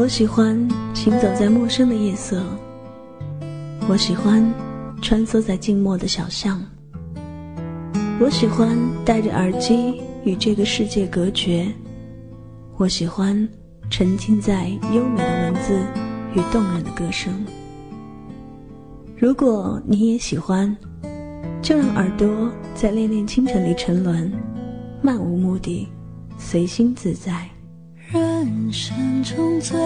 我喜欢行走在陌生的夜色，我喜欢穿梭在静默的小巷，我喜欢戴着耳机与这个世界隔绝，我喜欢沉浸在优美的文字与动人的歌声。如果你也喜欢，就让耳朵在恋恋清晨里沉沦，漫无目的，随心自在。人生中最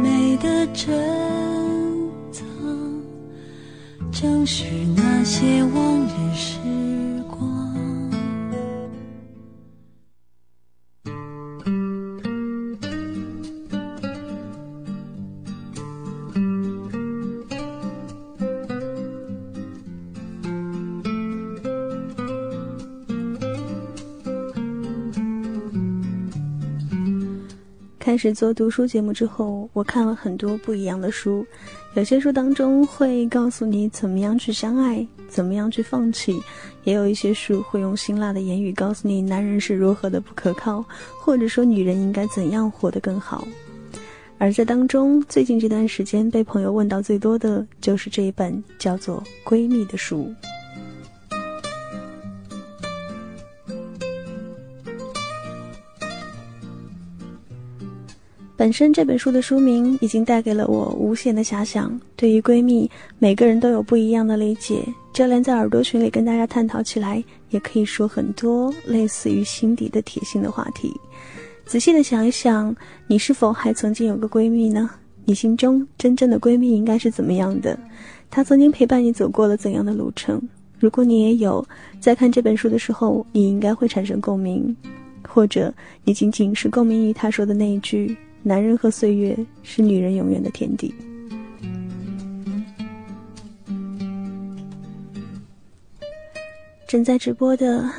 美的珍藏，正是那些往日时开始做读书节目之后，我看了很多不一样的书，有些书当中会告诉你怎么样去相爱，怎么样去放弃，也有一些书会用辛辣的言语告诉你男人是如何的不可靠，或者说女人应该怎样活得更好。而在当中，最近这段时间被朋友问到最多的就是这一本叫做《闺蜜》的书。本身这本书的书名已经带给了我无限的遐想。对于闺蜜，每个人都有不一样的理解。就连在耳朵群里跟大家探讨起来，也可以说很多类似于心底的铁心的话题。仔细的想一想，你是否还曾经有个闺蜜呢？你心中真正的闺蜜应该是怎么样的？她曾经陪伴你走过了怎样的路程？如果你也有，在看这本书的时候，你应该会产生共鸣，或者你仅仅是共鸣于她说的那一句。男人和岁月是女人永远的天地。正在直播的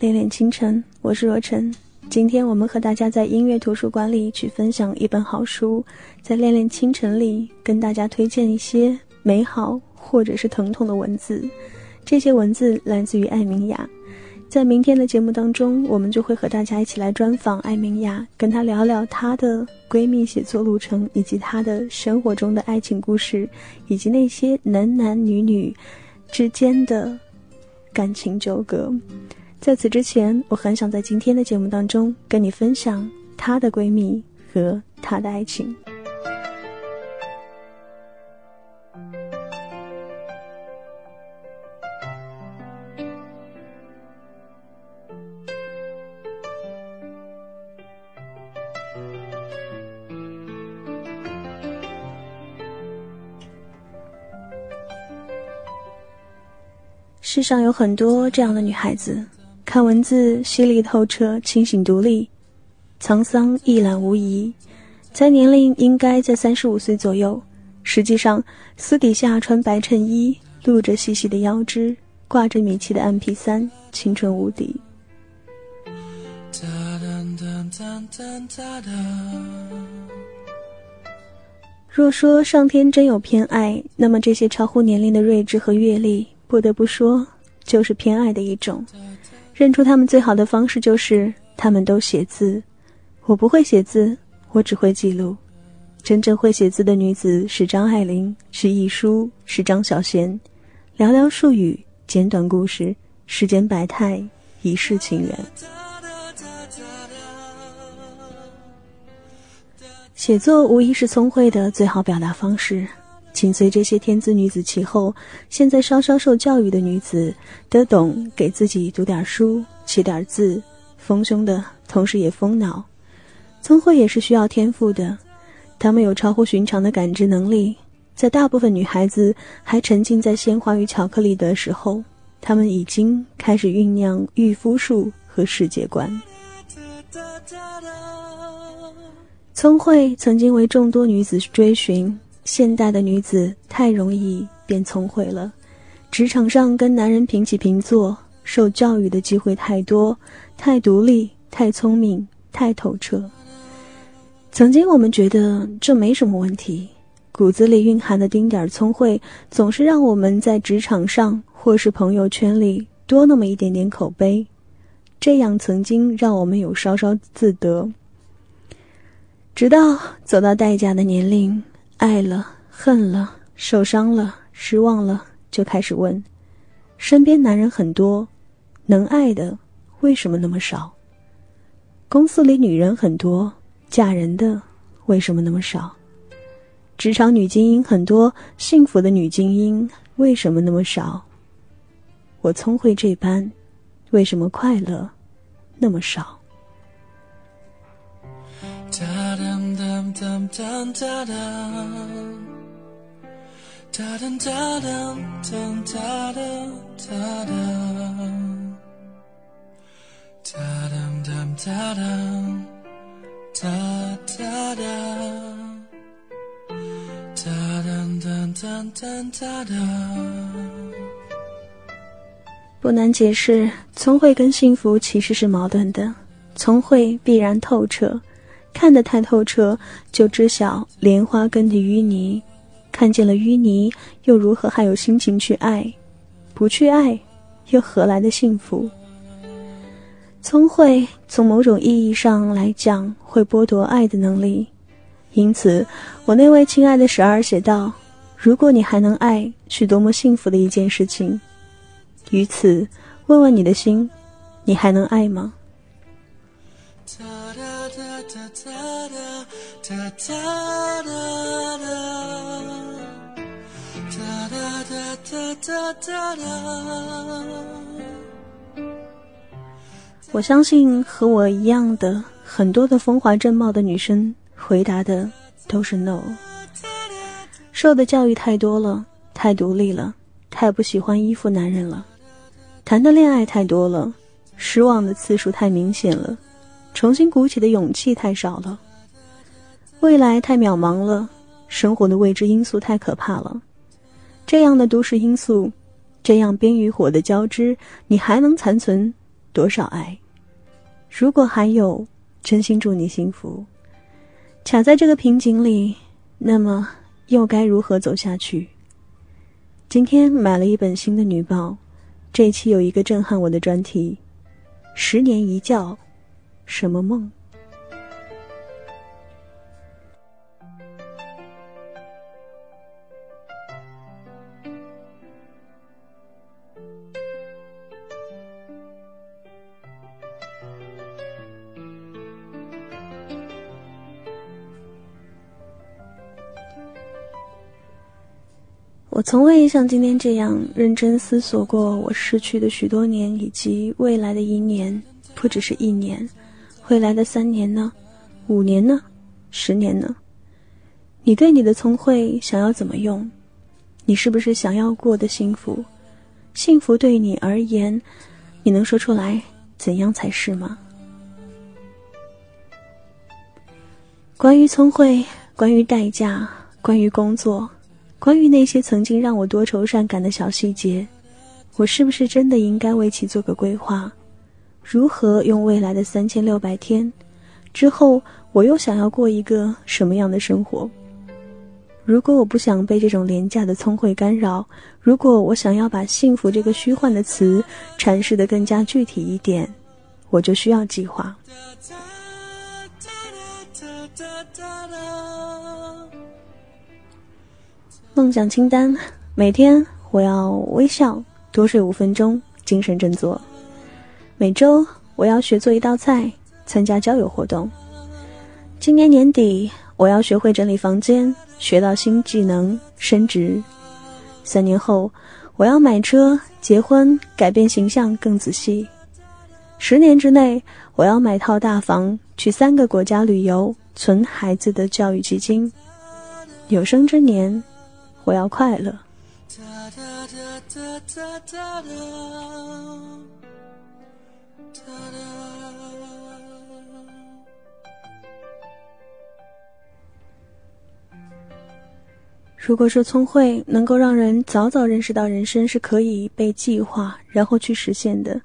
恋恋清晨，我是若晨。今天我们和大家在音乐图书馆里去分享一本好书，在恋恋清晨里跟大家推荐一些美好或者是疼痛的文字。这些文字来自于艾明雅。在明天的节目当中，我们就会和大家一起来专访艾明雅，跟她聊聊她的闺蜜写作路程，以及她的生活中的爱情故事，以及那些男男女女之间的感情纠葛。在此之前，我很想在今天的节目当中跟你分享她的闺蜜和她的爱情。世上有很多这样的女孩子，看文字犀利透彻、清醒独立，沧桑一览无遗。在年龄应该在三十五岁左右，实际上私底下穿白衬衣，露着细细的腰肢，挂着米奇的 MP 三，青春无敌。若说上天真有偏爱，那么这些超乎年龄的睿智和阅历。不得不说，就是偏爱的一种。认出他们最好的方式就是他们都写字。我不会写字，我只会记录。真正会写字的女子是张爱玲，是亦舒，是张小娴。寥寥数语，简短故事，世间百态，一世情缘。写作无疑是聪慧的最好表达方式。紧随这些天资女子其后，现在稍稍受教育的女子，得懂给自己读点书，写点字，丰胸的同时也丰脑。聪慧也是需要天赋的，她们有超乎寻常的感知能力。在大部分女孩子还沉浸在鲜花与巧克力的时候，她们已经开始酝酿御夫术和世界观。聪慧曾经为众多女子追寻。现代的女子太容易变聪慧了，职场上跟男人平起平坐，受教育的机会太多，太独立，太聪明，太透彻。曾经我们觉得这没什么问题，骨子里蕴含的丁点儿聪慧，总是让我们在职场上或是朋友圈里多那么一点点口碑，这样曾经让我们有稍稍自得。直到走到代价的年龄，爱了、恨了、受伤了、失望了，就开始问：身边男人很多，能爱的为什么那么少？公司里女人很多，嫁人的为什么那么少？职场女精英很多，幸福的女精英为什么那么少？我聪慧这般，为什么快乐那么少？不难解释，聪慧跟幸福其实是矛盾的。聪慧必然透彻，看得太透彻，就知晓莲花根的淤泥；看见了淤泥，又如何还有心情去爱？不去爱，又何来的幸福？聪慧从某种意义上来讲，会剥夺爱的能力。因此，我那位亲爱的十二写道。如果你还能爱，是多么幸福的一件事情。于此，问问你的心，你还能爱吗？哒哒哒哒哒哒哒哒我相信和我一样的很多的风华正茂的女生，回答的都是 no。受的教育太多了，太独立了，太不喜欢依附男人了；谈的恋爱太多了，失望的次数太明显了，重新鼓起的勇气太少了；未来太渺茫了，生活的未知因素太可怕了。这样的都市因素，这样冰与火的交织，你还能残存多少爱？如果还有，真心祝你幸福。卡在这个瓶颈里，那么。又该如何走下去？今天买了一本新的女报，这期有一个震撼我的专题：十年一觉，什么梦？我从未像今天这样认真思索过我逝去的许多年，以及未来的一年，不只是一年，未来的三年呢？五年呢？十年呢？你对你的聪慧想要怎么用？你是不是想要过的幸福？幸福对你而言，你能说出来怎样才是吗？关于聪慧，关于代价，关于工作。关于那些曾经让我多愁善感的小细节，我是不是真的应该为其做个规划？如何用未来的三千六百天之后，我又想要过一个什么样的生活？如果我不想被这种廉价的聪慧干扰，如果我想要把幸福这个虚幻的词阐释的更加具体一点，我就需要计划。梦想清单：每天我要微笑，多睡五分钟，精神振作；每周我要学做一道菜，参加交友活动；今年年底我要学会整理房间，学到新技能，升职；三年后我要买车、结婚，改变形象更仔细；十年之内我要买套大房，去三个国家旅游，存孩子的教育基金；有生之年。我要快乐。如果说聪慧能够让人早早认识到人生是可以被计划，然后去实现的，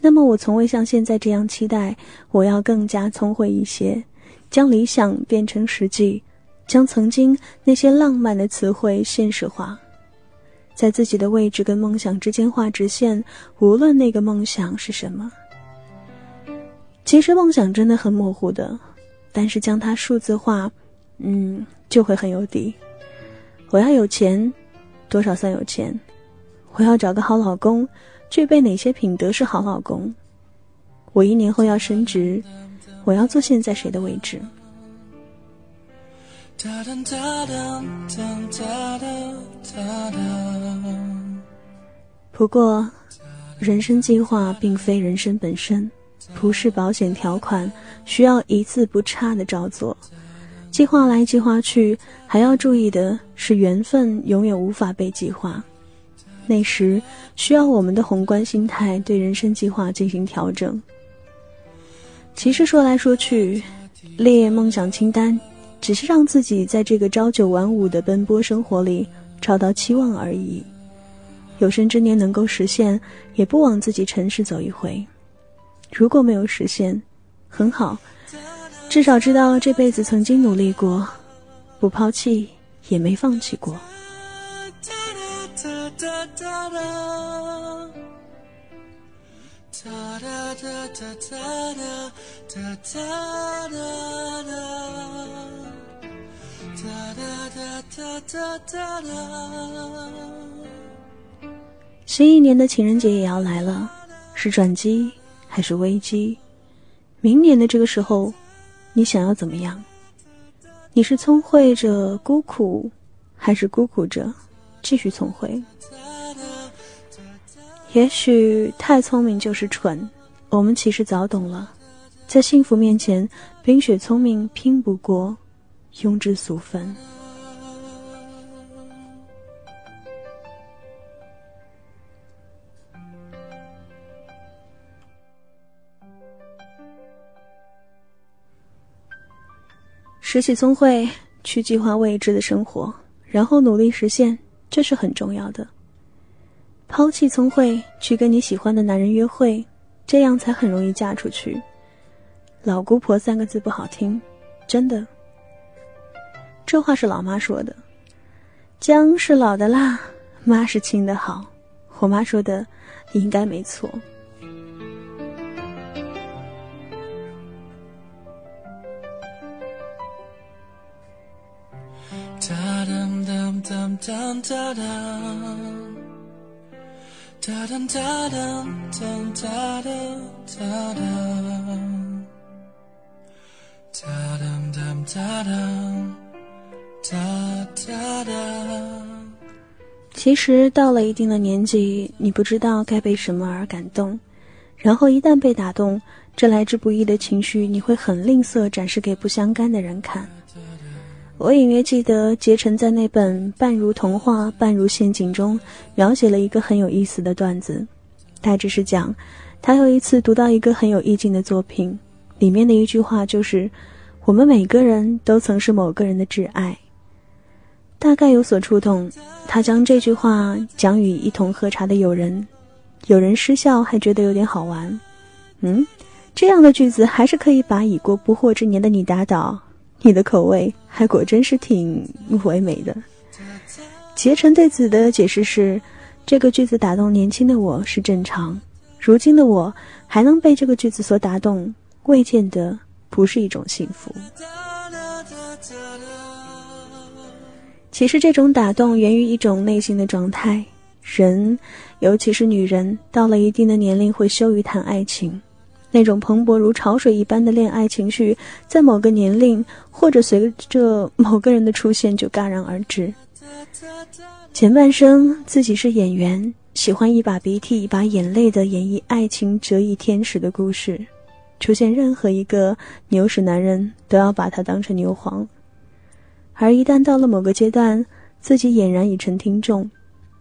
那么我从未像现在这样期待。我要更加聪慧一些，将理想变成实际。将曾经那些浪漫的词汇现实化，在自己的位置跟梦想之间画直线，无论那个梦想是什么。其实梦想真的很模糊的，但是将它数字化，嗯，就会很有底。我要有钱，多少算有钱？我要找个好老公，具备哪些品德是好老公？我一年后要升职，我要坐现在谁的位置？不过，人生计划并非人生本身，不是保险条款需要一字不差的照做。计划来计划去，还要注意的是缘分永远无法被计划。那时需要我们的宏观心态对人生计划进行调整。其实说来说去，列梦想清单，只是让自己在这个朝九晚五的奔波生活里找到期望而已。有生之年能够实现，也不枉自己尘世走一回。如果没有实现，很好，至少知道这辈子曾经努力过，不抛弃，也没放弃过。新一年的情人节也要来了，是转机还是危机？明年的这个时候，你想要怎么样？你是聪慧着孤苦，还是孤苦着继续聪慧？也许太聪明就是蠢，我们其实早懂了，在幸福面前，冰雪聪明拼不过庸脂俗粉。拾起聪慧，去计划未知的生活，然后努力实现，这是很重要的。抛弃聪慧，去跟你喜欢的男人约会，这样才很容易嫁出去。老姑婆三个字不好听，真的。这话是老妈说的。姜是老的辣，妈是亲的好。我妈说的应该没错。其实到了一定的年纪，你不知道该被什么而感动，然后一旦被打动，这来之不易的情绪，你会很吝啬展示给不相干的人看。我隐约记得，杰晨在那本半如童话半如陷阱中，描写了一个很有意思的段子，大致是讲，他有一次读到一个很有意境的作品，里面的一句话就是：“我们每个人都曾是某个人的挚爱。”大概有所触动，他将这句话讲与一同喝茶的友人，友人失笑，还觉得有点好玩。嗯，这样的句子还是可以把已过不惑之年的你打倒。你的口味还果真是挺唯美的。结成对此的解释是：这个句子打动年轻的我是正常，如今的我还能被这个句子所打动，未见得不是一种幸福。其实这种打动源于一种内心的状态，人，尤其是女人，到了一定的年龄会羞于谈爱情。那种蓬勃如潮水一般的恋爱情绪，在某个年龄或者随着某个人的出现就戛然而止。前半生自己是演员，喜欢一把鼻涕一把眼泪的演绎爱情折翼天使的故事，出现任何一个牛屎男人都要把他当成牛黄。而一旦到了某个阶段，自己俨然已成听众，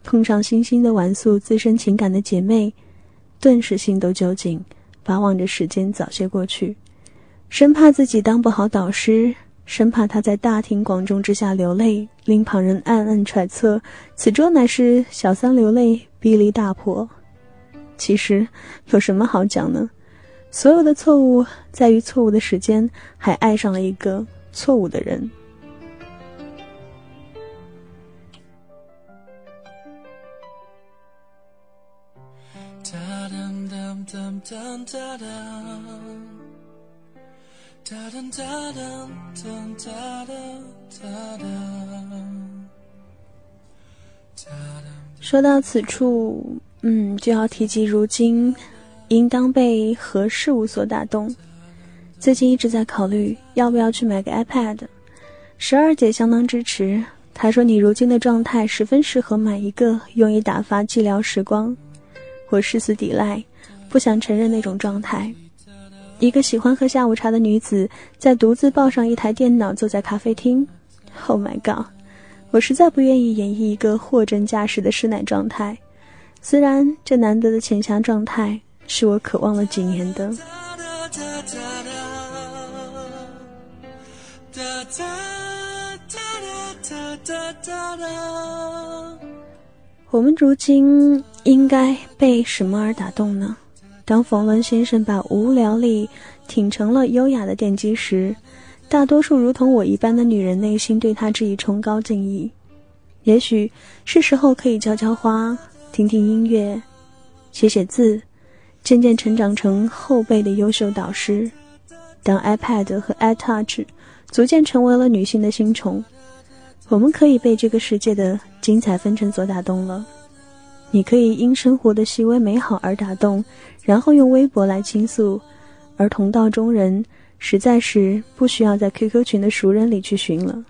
碰上新兴的玩素自身情感的姐妹，顿时心都揪紧。巴望着时间早些过去，生怕自己当不好导师，生怕他在大庭广众之下流泪，令旁人暗暗揣测此桌乃是小三流泪逼离大婆。其实有什么好讲呢？所有的错误在于错误的时间，还爱上了一个错误的人。说到此处，嗯，就要提及如今应当被何事物所打动。最近一直在考虑要不要去买个 iPad，十二姐相当支持。她说：“你如今的状态十分适合买一个，用以打发寂寥时光。”我誓死抵赖，不想承认那种状态。一个喜欢喝下午茶的女子，在独自抱上一台电脑，坐在咖啡厅。Oh my god！我实在不愿意演绎一个货真价实的师奶状态，虽然这难得的浅霞状态是我渴望了几年的。我们如今应该被什么而打动呢？当冯仑先生把无聊力挺成了优雅的奠基时。大多数如同我一般的女人，内心对他致以崇高敬意。也许是时候可以浇浇花，听听音乐，写写字，渐渐成长成后辈的优秀导师。当 iPad 和 iTouch 逐渐成为了女性的新宠，我们可以被这个世界的精彩纷呈所打动了。你可以因生活的细微美好而打动，然后用微博来倾诉，而同道中人。实在是不需要在 QQ 群的熟人里去寻了，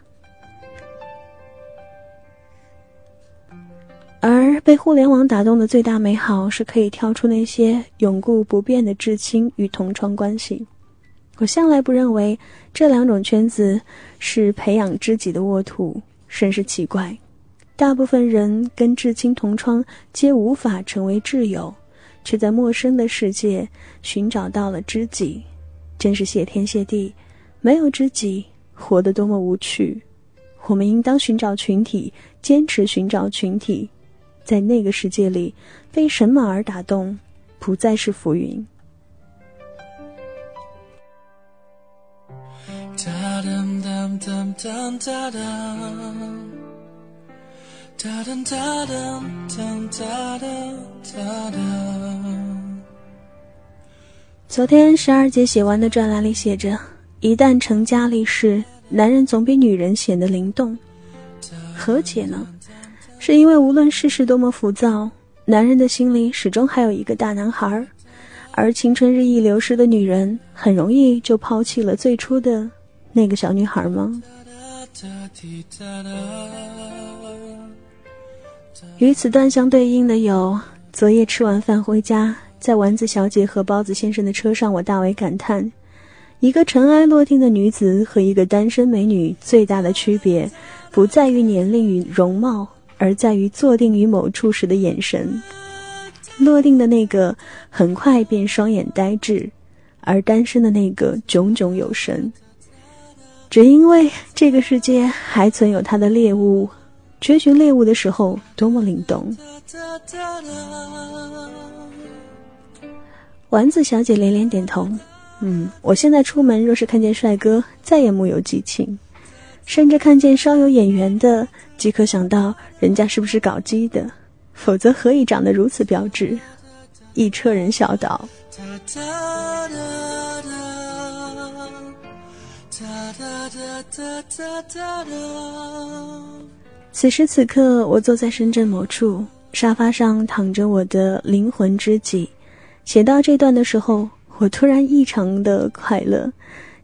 而被互联网打动的最大美好，是可以跳出那些永固不变的至亲与同窗关系。我向来不认为这两种圈子是培养知己的沃土，甚是奇怪。大部分人跟至亲同窗皆无法成为挚友，却在陌生的世界寻找到了知己。真是谢天谢地，没有知己，活得多么无趣。我们应当寻找群体，坚持寻找群体，在那个世界里，被什么而打动，不再是浮云。昨天十二姐写完的专栏里写着：“一旦成家立室，男人总比女人显得灵动。何解呢？是因为无论世事多么浮躁，男人的心里始终还有一个大男孩，而青春日益流失的女人很容易就抛弃了最初的那个小女孩吗？”与此段相对应的有：昨夜吃完饭回家。在丸子小姐和包子先生的车上，我大为感叹：一个尘埃落定的女子和一个单身美女最大的区别，不在于年龄与容貌，而在于坐定于某处时的眼神。落定的那个很快便双眼呆滞，而单身的那个炯炯有神。只因为这个世界还存有他的猎物，追寻猎物的时候多么灵动。丸子小姐连连点头，嗯，我现在出门若是看见帅哥，再也木有激情，甚至看见稍有眼缘的，即可想到人家是不是搞基的，否则何以长得如此标致？一车人笑道。此时此刻，我坐在深圳某处沙发上，躺着我的灵魂知己。写到这段的时候，我突然异常的快乐。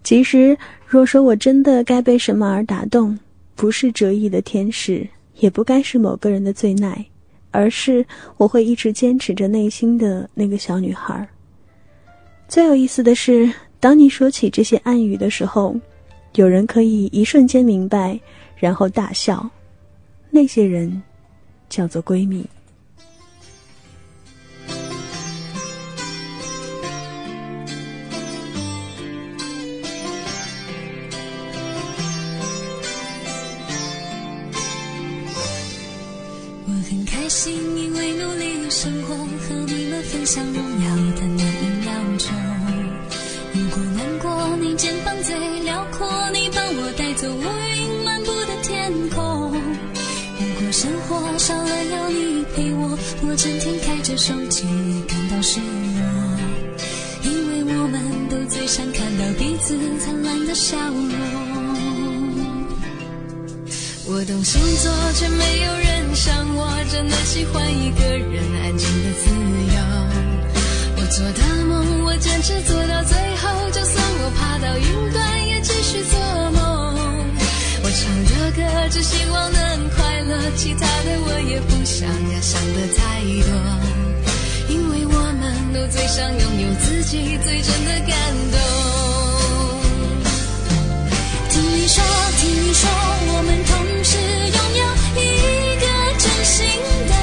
其实，若说我真的该被什么而打动，不是折翼的天使，也不该是某个人的最耐，而是我会一直坚持着内心的那个小女孩。最有意思的是，当你说起这些暗语的时候，有人可以一瞬间明白，然后大笑。那些人叫做闺蜜。我很开心因为努力的生活和你们分享荣耀的那一秒钟如果难过你肩膀最辽阔你帮我带走乌云我，整天开着手机感到失落，因为我们都最。想看到彼此灿烂的笑容。我懂星座，却没有人像我，真的喜欢一个人安静的自由。我做的梦，我坚持做到最后，就算我爬到云端，也继续做梦。唱的歌，只希望能快乐，其他的我也不想要想的太多，因为我们都最想拥有自己最真的感动。听你说，听你说，我们同时拥有一个真心的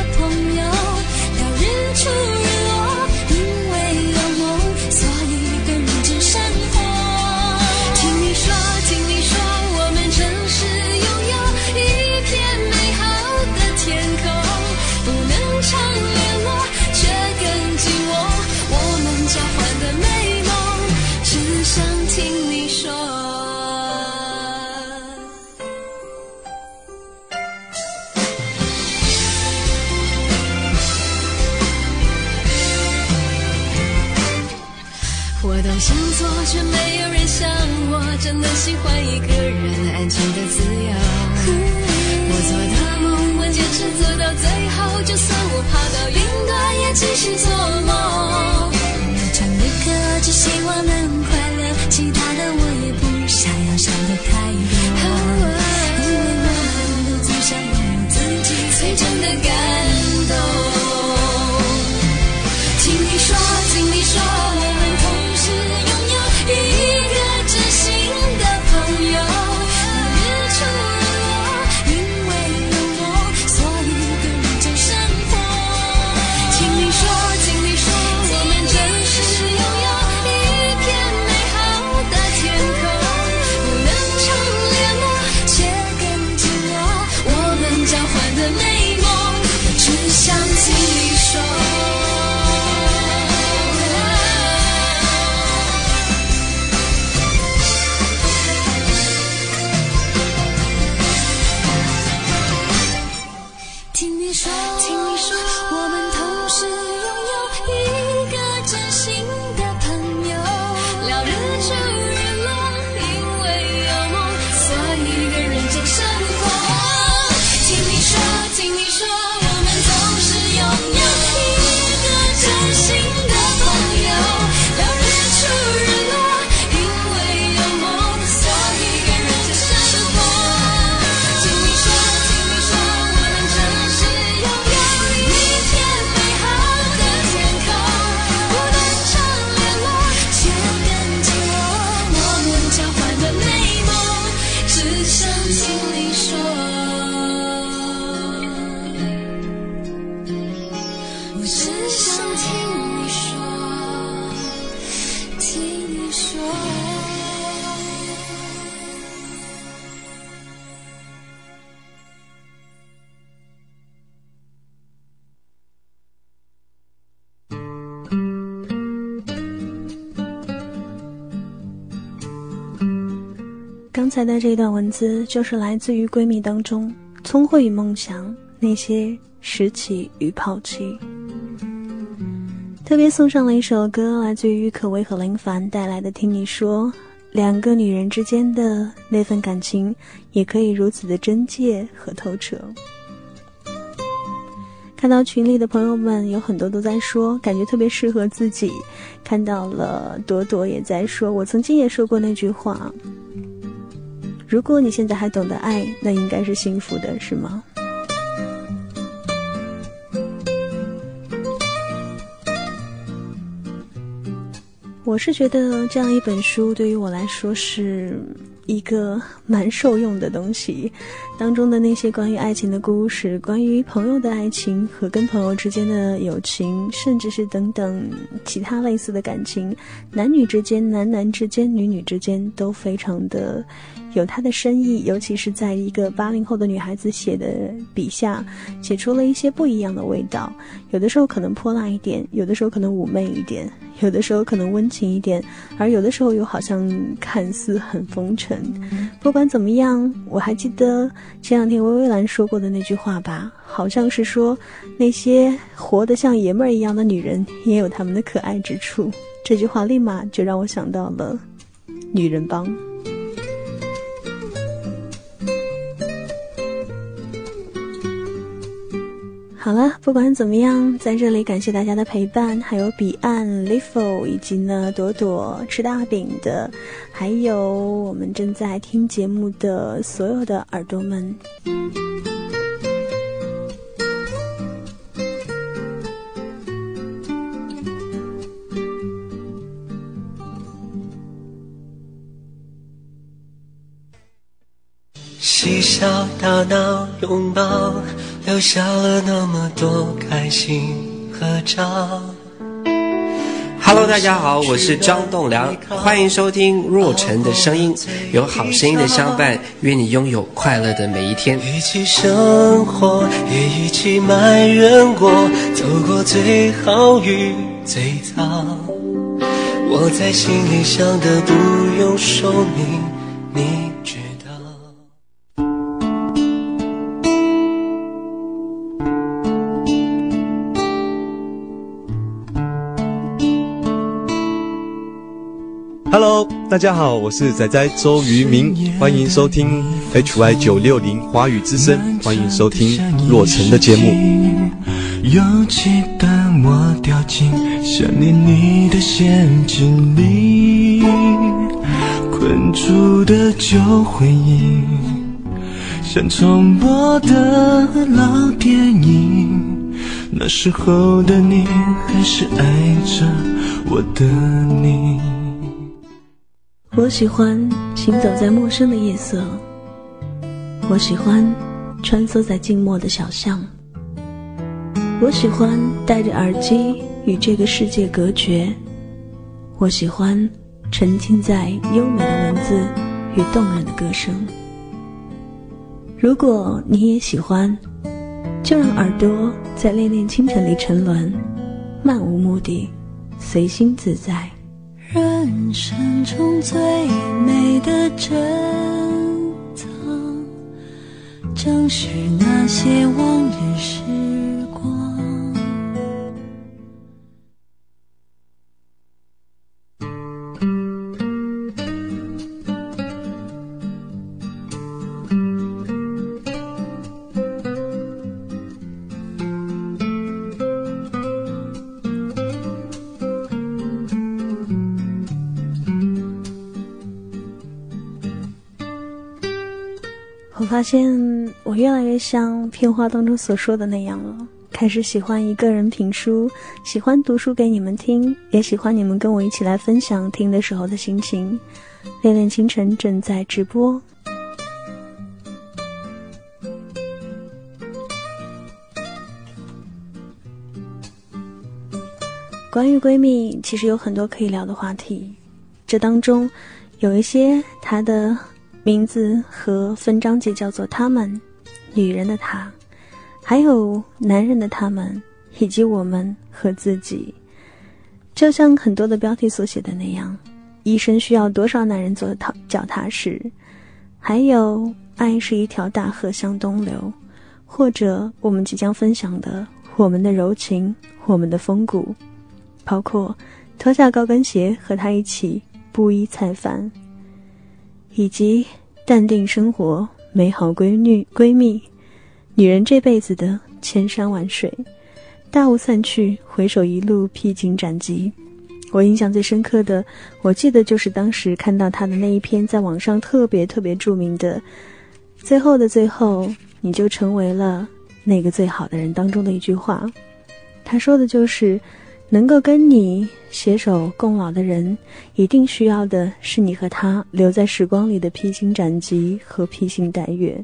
喜欢一个人安静的自由。我做的梦，我坚持做到最后，就算我爬到云端，也继续做梦。我唱的歌，只希望能快乐，其他的我也不想要想的太多。因为我们都最想拥有自己最真的感才的这段文字就是来自于闺蜜当中聪慧与梦想那些拾起与抛弃。特别送上了一首歌，来自于郁可唯和林凡带来的《听你说》，两个女人之间的那份感情，也可以如此的真切和透彻。看到群里的朋友们有很多都在说，感觉特别适合自己。看到了朵朵也在说，我曾经也说过那句话：如果你现在还懂得爱，那应该是幸福的，是吗？我是觉得这样一本书对于我来说是一个蛮受用的东西，当中的那些关于爱情的故事，关于朋友的爱情和跟朋友之间的友情，甚至是等等其他类似的感情，男女之间、男男之间、女女之间都非常的有它的深意，尤其是在一个八零后的女孩子写的笔下，写出了一些不一样的味道。有的时候可能泼辣一点，有的时候可能妩媚一点，有的时候可能温情一点，而有的时候又好像看似很风尘。不管怎么样，我还记得前两天薇薇兰说过的那句话吧，好像是说那些活得像爷们儿一样的女人，也有她们的可爱之处。这句话立马就让我想到了女人帮。好了，不管怎么样，在这里感谢大家的陪伴，还有彼岸 Lifo 以及呢朵朵吃大饼的，还有我们正在听节目的所有的耳朵们。嬉笑打闹拥抱。留下了那么多开心合照。Hello，大家好，我是张栋梁，欢迎收听若晨的声音，有好声音的相伴，愿你拥有快乐的每一天。一起生活，也一起埋怨过，走过最好与最糟。我在心里想的不用说明，你。大家好，我是仔仔周渝民，欢迎收听 HY 九六零华语之声，欢迎收听洛城的节目。有期的我掉进想念你的陷阱里，困住的旧回忆，像重播的老电影。那时候的你，还是爱着我的你。我喜欢行走在陌生的夜色，我喜欢穿梭在静默的小巷，我喜欢戴着耳机与这个世界隔绝，我喜欢沉浸在优美的文字与动人的歌声。如果你也喜欢，就让耳朵在恋恋清晨里沉沦，漫无目的，随心自在。人生中最美的珍藏，正是那些往日时。发现我越来越像片花当中所说的那样了，开始喜欢一个人评书，喜欢读书给你们听，也喜欢你们跟我一起来分享听的时候的心情。恋恋清晨正在直播。关于闺蜜，其实有很多可以聊的话题，这当中有一些她的。名字和分章节叫做“他们”，女人的她，还有男人的他们，以及我们和自己。就像很多的标题所写的那样，一生需要多少男人做踏脚踏实？还有，爱是一条大河向东流，或者我们即将分享的我们的柔情，我们的风骨，包括脱下高跟鞋和他一起布衣菜饭。以及淡定生活，美好闺女闺蜜，女人这辈子的千山万水，大雾散去，回首一路披荆斩棘。我印象最深刻的，我记得就是当时看到她的那一篇在网上特别特别著名的“最后的最后，你就成为了那个最好的人”当中的一句话。他说的就是。能够跟你携手共老的人，一定需要的是你和他留在时光里的披荆斩棘和披星戴月。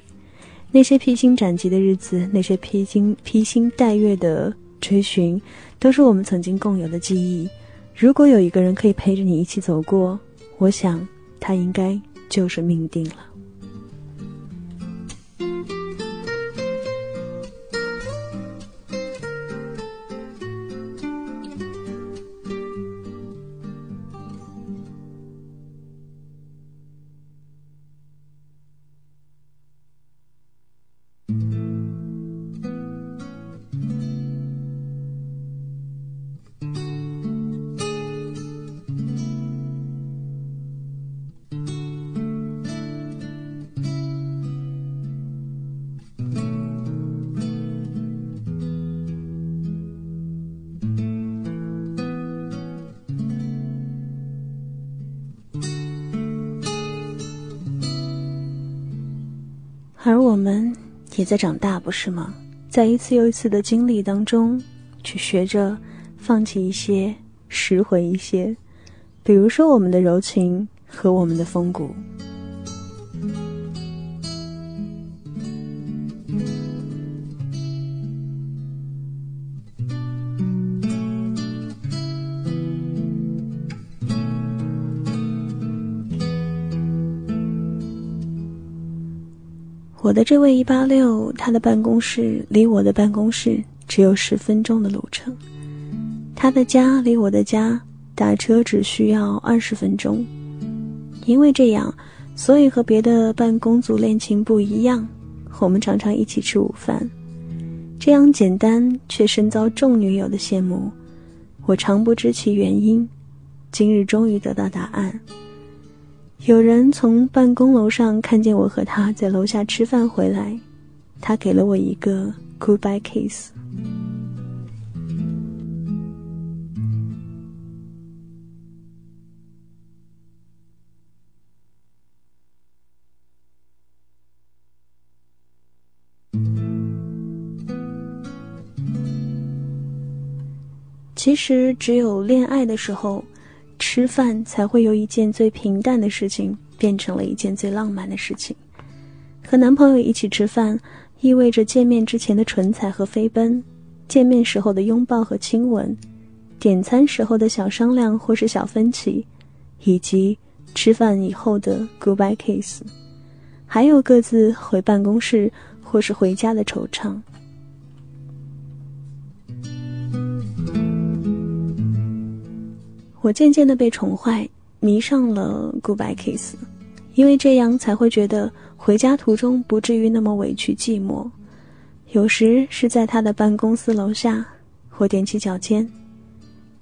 那些披荆斩棘的日子，那些披荆披星戴月的追寻，都是我们曾经共有的记忆。如果有一个人可以陪着你一起走过，我想他应该就是命定了。也在长大，不是吗？在一次又一次的经历当中，去学着放弃一些，拾回一些，比如说我们的柔情和我们的风骨。我的这位一八六，他的办公室离我的办公室只有十分钟的路程，他的家离我的家打车只需要二十分钟。因为这样，所以和别的办公族恋情不一样，我们常常一起吃午饭。这样简单却深遭众女友的羡慕，我常不知其原因，今日终于得到答案。有人从办公楼上看见我和他在楼下吃饭回来，他给了我一个 goodbye kiss。其实，只有恋爱的时候。吃饭才会由一件最平淡的事情变成了一件最浪漫的事情。和男朋友一起吃饭，意味着见面之前的唇彩和飞奔，见面时候的拥抱和亲吻，点餐时候的小商量或是小分歧，以及吃饭以后的 goodbye kiss，还有各自回办公室或是回家的惆怅。我渐渐的被宠坏，迷上了 Goodbye Kiss，因为这样才会觉得回家途中不至于那么委屈寂寞。有时是在他的办公司楼下，我踮起脚尖；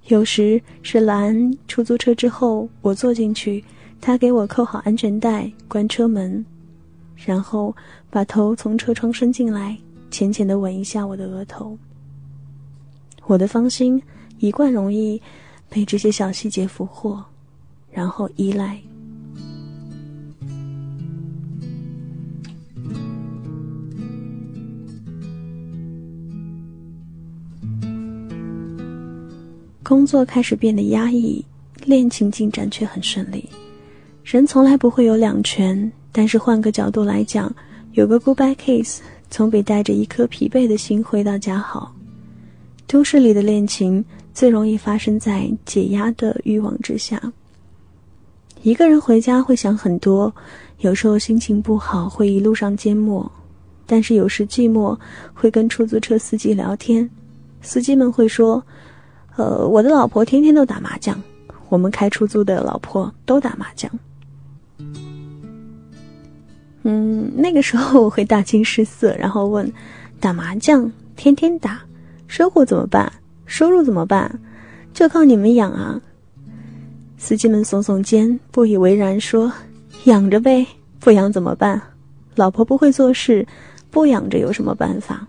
有时是拦出租车之后，我坐进去，他给我扣好安全带，关车门，然后把头从车窗伸进来，浅浅的吻一下我的额头。我的芳心一贯容易。被这些小细节俘获，然后依赖。工作开始变得压抑，恋情进展却很顺利。人从来不会有两全，但是换个角度来讲，有个 goodbye kiss 总比带着一颗疲惫的心回到家好。都市里的恋情。最容易发生在解压的欲望之下。一个人回家会想很多，有时候心情不好会一路上缄默，但是有时寂寞会跟出租车司机聊天，司机们会说：“呃，我的老婆天天都打麻将，我们开出租的老婆都打麻将。”嗯，那个时候我会大惊失色，然后问：“打麻将天天打，生活怎么办？”收入怎么办？就靠你们养啊！司机们耸耸肩，不以为然说：“养着呗，不养怎么办？老婆不会做事，不养着有什么办法？”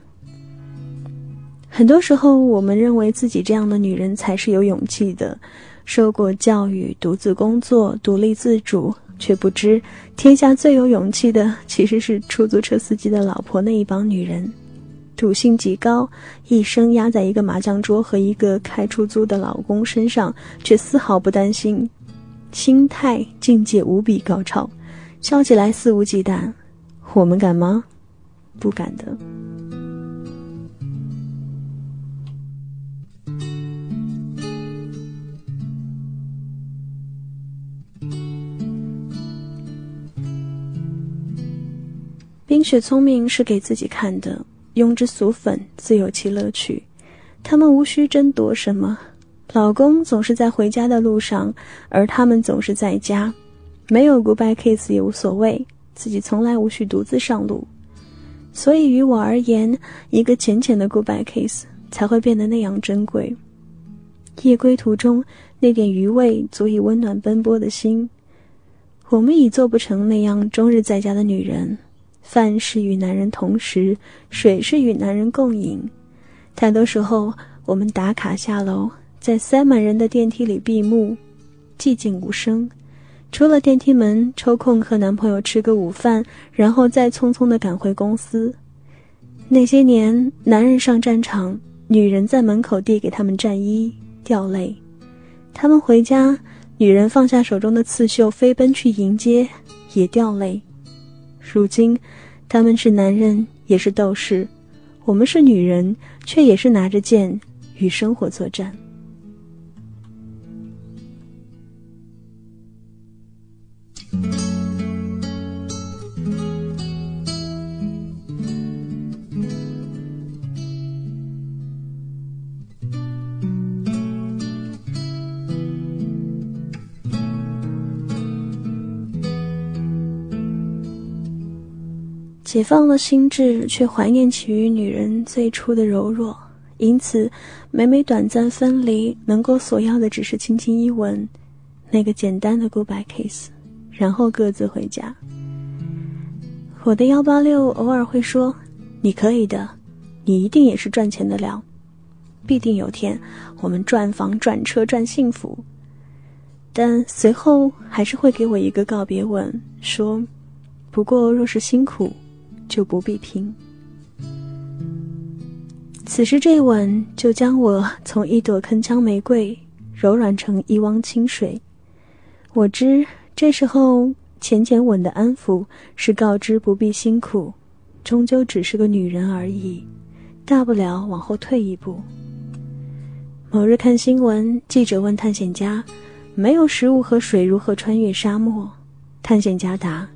很多时候，我们认为自己这样的女人才是有勇气的，受过教育，独自工作，独立自主，却不知天下最有勇气的其实是出租车司机的老婆那一帮女人。赌性极高，一生压在一个麻将桌和一个开出租的老公身上，却丝毫不担心，心态境界无比高超，笑起来肆无忌惮。我们敢吗？不敢的。冰雪聪明是给自己看的。庸脂俗粉自有其乐趣，他们无需争夺什么。老公总是在回家的路上，而他们总是在家，没有 goodbye kiss 也无所谓，自己从来无需独自上路。所以于我而言，一个浅浅的 goodbye kiss 才会变得那样珍贵。夜归途中那点余味，足以温暖奔波的心。我们已做不成那样终日在家的女人。饭是与男人同食，水是与男人共饮。太多时候，我们打卡下楼，在塞满人的电梯里闭目，寂静无声，出了电梯门，抽空和男朋友吃个午饭，然后再匆匆的赶回公司。那些年，男人上战场，女人在门口递给他们战衣，掉泪；他们回家，女人放下手中的刺绣，飞奔去迎接，也掉泪。如今，他们是男人，也是斗士；我们是女人，却也是拿着剑与生活作战。解放了心智，却怀念起于女人最初的柔弱，因此，每每短暂分离，能够索要的只是轻轻一吻，那个简单的 goodbye kiss，然后各自回家。我的幺八六偶尔会说：“你可以的，你一定也是赚钱的料，必定有天我们赚房赚车赚幸福。”但随后还是会给我一个告别吻，说：“不过若是辛苦。”就不必拼。此时这吻就将我从一朵铿锵玫瑰柔软成一汪清水。我知这时候浅浅吻的安抚是告知不必辛苦，终究只是个女人而已，大不了往后退一步。某日看新闻，记者问探险家：“没有食物和水，如何穿越沙漠？”探险家答：“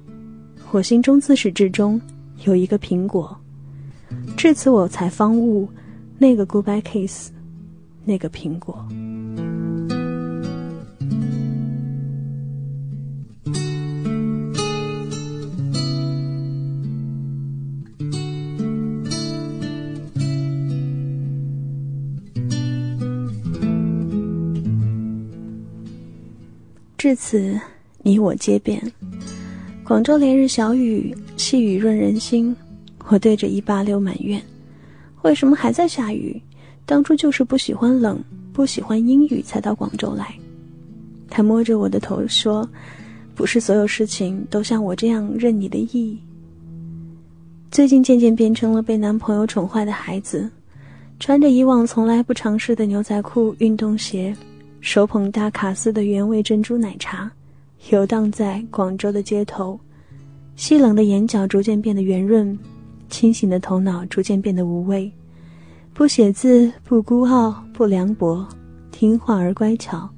我心中自始至终。”有一个苹果，至此我才方悟，那个 goodbye kiss，那个苹果。至此，你我皆变。广州连日小雨，细雨润人心。我对着一八六埋怨：“为什么还在下雨？当初就是不喜欢冷，不喜欢阴雨，才到广州来。”他摸着我的头说：“不是所有事情都像我这样任你的意。”最近渐渐变成了被男朋友宠坏的孩子，穿着以往从来不尝试的牛仔裤、运动鞋，手捧大卡司的原味珍珠奶茶。游荡在广州的街头，细冷的眼角逐渐变得圆润，清醒的头脑逐渐变得无畏。不写字，不孤傲，不凉薄，听话而乖巧。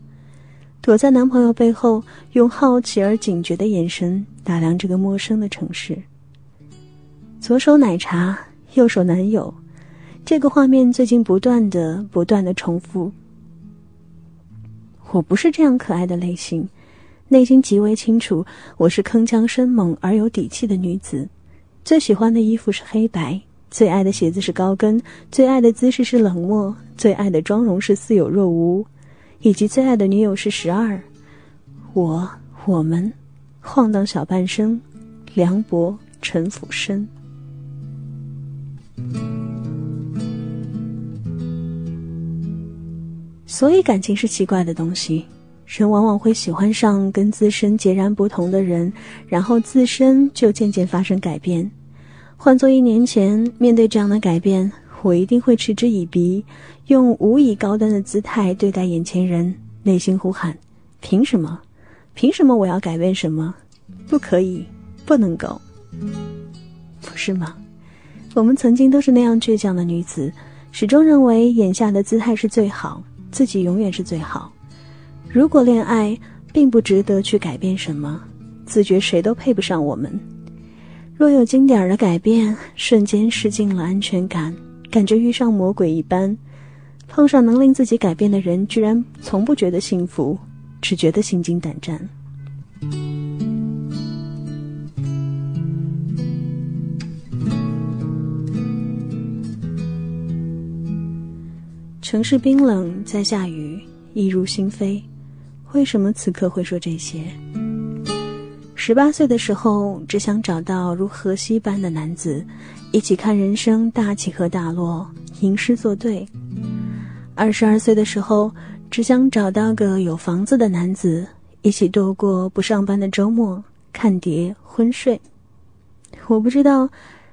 躲在男朋友背后，用好奇而警觉的眼神打量这个陌生的城市。左手奶茶，右手男友，这个画面最近不断的、不断的重复。我不是这样可爱的类型。内心极为清楚，我是铿锵生猛而有底气的女子。最喜欢的衣服是黑白，最爱的鞋子是高跟，最爱的姿势是冷漠，最爱的妆容是似有若无，以及最爱的女友是十二。我，我们，晃荡小半生，凉薄沉浮深。所以，感情是奇怪的东西。人往往会喜欢上跟自身截然不同的人，然后自身就渐渐发生改变。换做一年前，面对这样的改变，我一定会嗤之以鼻，用无以高端的姿态对待眼前人，内心呼喊：“凭什么？凭什么我要改变什么？不可以，不能够，不是吗？”我们曾经都是那样倔强的女子，始终认为眼下的姿态是最好，自己永远是最好。如果恋爱并不值得去改变什么，自觉谁都配不上我们。若有经点的改变，瞬间失尽了安全感，感觉遇上魔鬼一般。碰上能令自己改变的人，居然从不觉得幸福，只觉得心惊胆战。城市冰冷，在下雨，一如心扉。为什么此刻会说这些？十八岁的时候，只想找到如荷西般的男子，一起看人生大起和大落，吟诗作对。二十二岁的时候，只想找到个有房子的男子，一起度过不上班的周末，看碟昏睡。我不知道，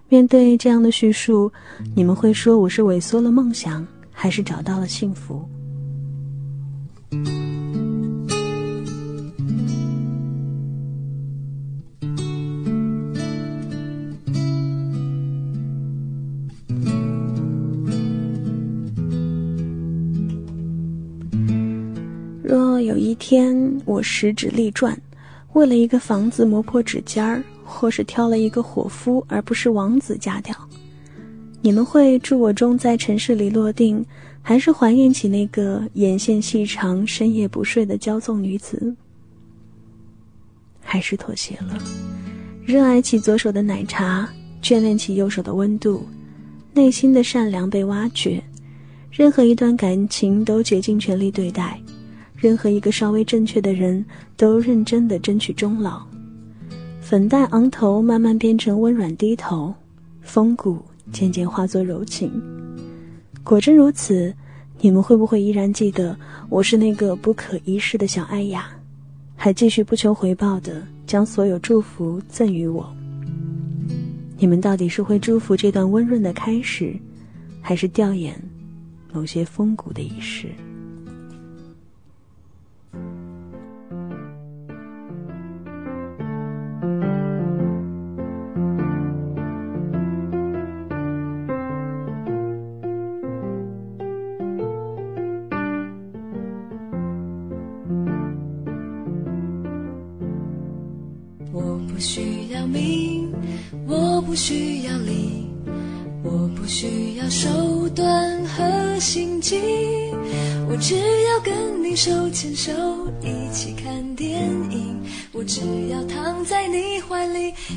面对这样的叙述，你们会说我是萎缩了梦想，还是找到了幸福？有一天我十指立转，为了一个房子磨破指尖儿，或是挑了一个伙夫而不是王子嫁掉，你们会祝我终在城市里落定，还是怀念起那个眼线细长、深夜不睡的骄纵女子？还是妥协了，热爱起左手的奶茶，眷恋起右手的温度，内心的善良被挖掘，任何一段感情都竭尽全力对待。任何一个稍微正确的人都认真的争取终老，粉黛昂头慢慢变成温软低头，风骨渐渐化作柔情。果真如此，你们会不会依然记得我是那个不可一世的小艾雅，还继续不求回报的将所有祝福赠予我？你们到底是会祝福这段温润的开始，还是吊唁某些风骨的仪式？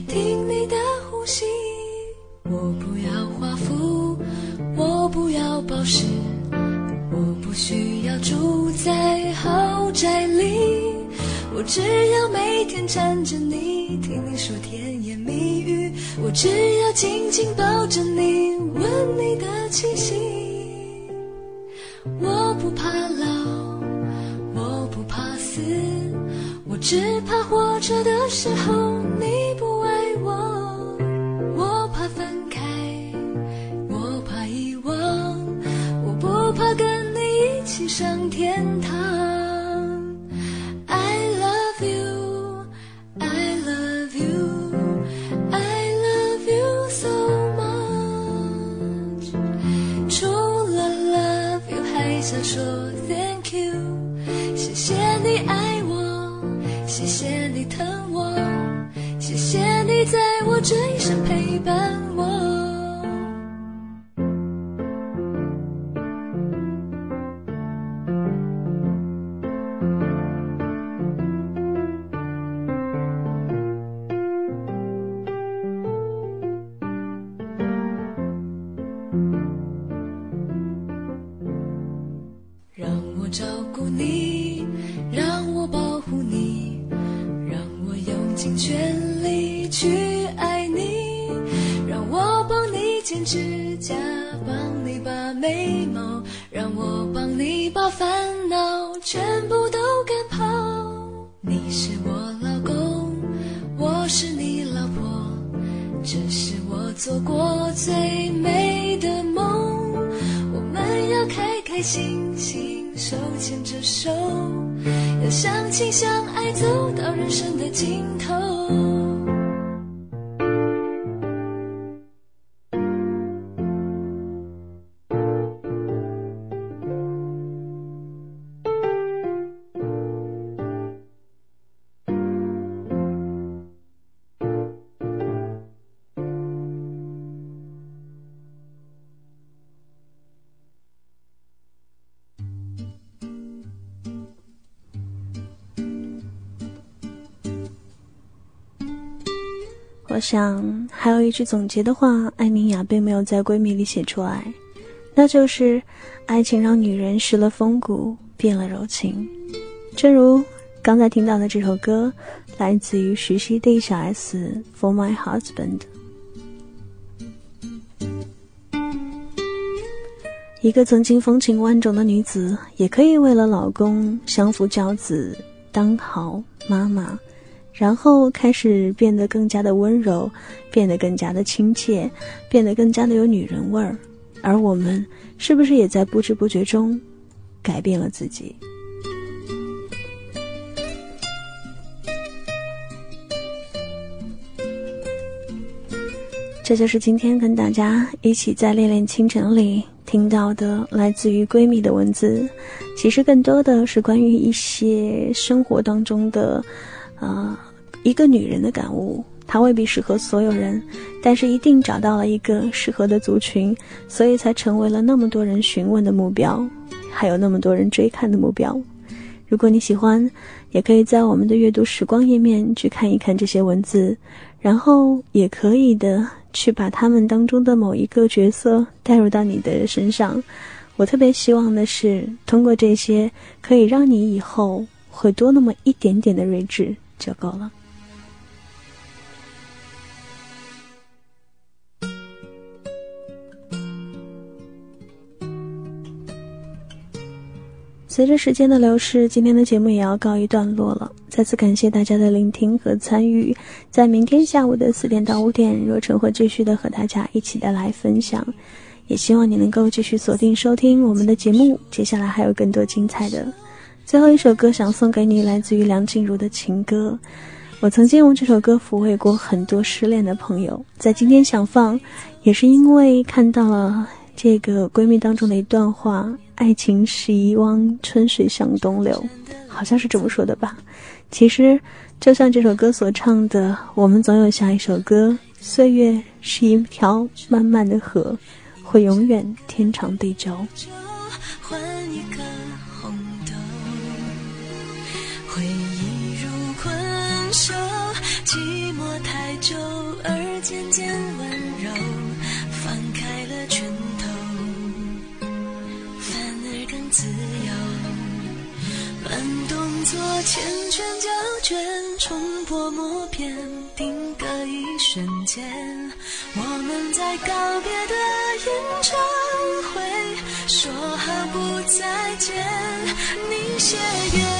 听你的呼吸。我不要华服，我不要宝石，我不需要住在豪宅里，我只要每天缠着你，听你说甜言蜜语，我只要紧紧抱着你，闻你的气息。我不怕老。我只怕活着的时候想说 thank you，谢谢你爱我。谢谢你疼我，谢谢你在我这一生陪伴我。我想还有一句总结的话，艾米亚并没有在闺蜜里写出来，那就是：爱情让女人失了风骨，变了柔情。正如刚才听到的这首歌，来自于徐熙娣小 S《For My Husband》。一个曾经风情万种的女子，也可以为了老公相夫教子。当好妈妈，然后开始变得更加的温柔，变得更加的亲切，变得更加的有女人味儿。而我们是不是也在不知不觉中改变了自己？这就是今天跟大家一起在《恋恋倾城》里听到的来自于闺蜜的文字。其实更多的是关于一些生活当中的，呃，一个女人的感悟。她未必适合所有人，但是一定找到了一个适合的族群，所以才成为了那么多人询问的目标，还有那么多人追看的目标。如果你喜欢，也可以在我们的阅读时光页面去看一看这些文字，然后也可以的。去把他们当中的某一个角色带入到你的身上。我特别希望的是，通过这些，可以让你以后会多那么一点点的睿智就够了。随着时间的流逝，今天的节目也要告一段落了。再次感谢大家的聆听和参与。在明天下午的四点到五点，若晨会继续的和大家一起的来分享。也希望你能够继续锁定收听我们的节目，接下来还有更多精彩的。最后一首歌想送给你，来自于梁静茹的情歌。我曾经用这首歌抚慰过很多失恋的朋友，在今天想放，也是因为看到了这个闺蜜当中的一段话。爱情是一汪春水向东流，好像是这么说的吧？其实，就像这首歌所唱的，我们总有下一首歌。岁月是一条漫漫的河，会永远天长地久。回忆如困兽，寂寞太久而渐渐做缱绻胶卷，冲破默片，定格一瞬间。我们在告别的演唱会，说好不再见。你写给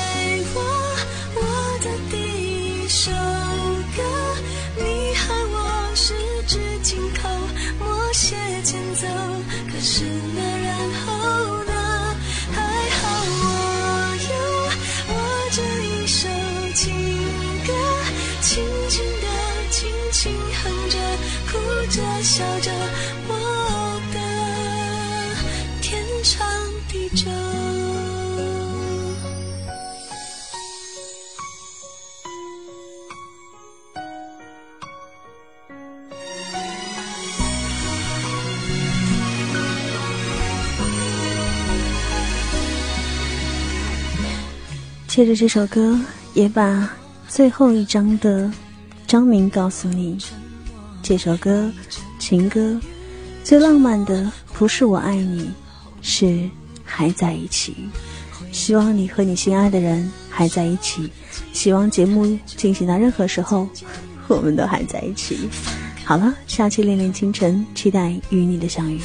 借着这首歌，也把最后一章的章名告诉你。这首歌，情歌，最浪漫的不是我爱你，是还在一起。希望你和你心爱的人还在一起。希望节目进行到任何时候，我们都还在一起。好了，下期恋恋清晨，期待与你的相遇。